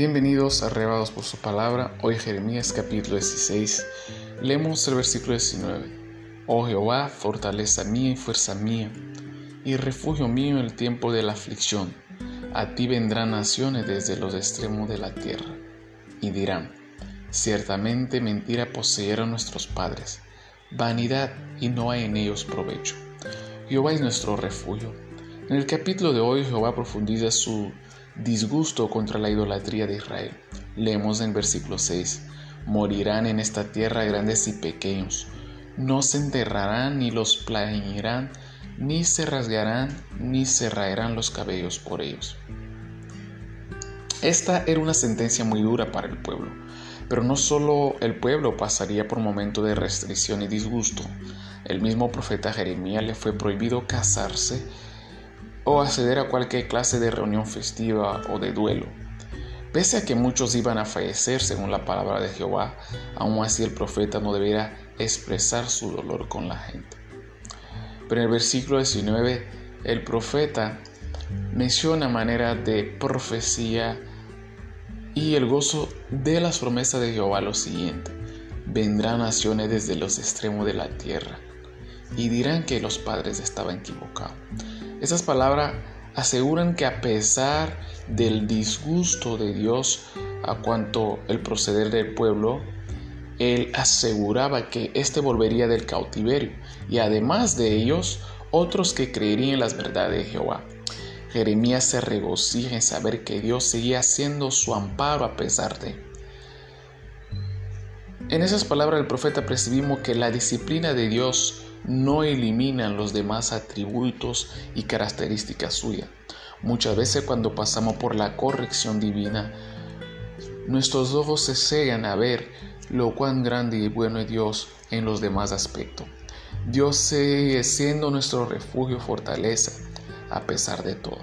Bienvenidos Arrebados por su palabra. Hoy Jeremías capítulo 16. Leemos el versículo 19. Oh Jehová, fortaleza mía y fuerza mía, y refugio mío en el tiempo de la aflicción. A ti vendrán naciones desde los extremos de la tierra, y dirán, ciertamente mentira poseyeron nuestros padres, vanidad y no hay en ellos provecho. Jehová es nuestro refugio. En el capítulo de hoy Jehová profundiza su disgusto contra la idolatría de Israel. Leemos en versículo 6, morirán en esta tierra grandes y pequeños, no se enterrarán ni los plañirán, ni se rasgarán, ni se raerán los cabellos por ellos. Esta era una sentencia muy dura para el pueblo, pero no solo el pueblo pasaría por momentos de restricción y disgusto. El mismo profeta Jeremías le fue prohibido casarse o acceder a cualquier clase de reunión festiva o de duelo. Pese a que muchos iban a fallecer según la palabra de Jehová, aún así el profeta no debería expresar su dolor con la gente. Pero en el versículo 19 el profeta menciona manera de profecía y el gozo de las promesas de Jehová lo siguiente. Vendrán naciones desde los extremos de la tierra y dirán que los padres estaban equivocados. Esas palabras aseguran que a pesar del disgusto de Dios a cuanto el proceder del pueblo, él aseguraba que éste volvería del cautiverio y además de ellos, otros que creerían en las verdades de Jehová. Jeremías se regocija en saber que Dios seguía siendo su amparo a pesar de. En esas palabras del profeta percibimos que la disciplina de Dios no eliminan los demás atributos y características suyas. Muchas veces cuando pasamos por la corrección divina, nuestros ojos se cegan a ver lo cuán grande y bueno es Dios en los demás aspectos. Dios sigue siendo nuestro refugio fortaleza a pesar de todo.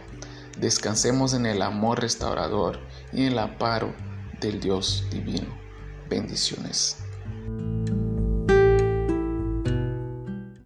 Descansemos en el amor restaurador y en el amparo del Dios divino. Bendiciones.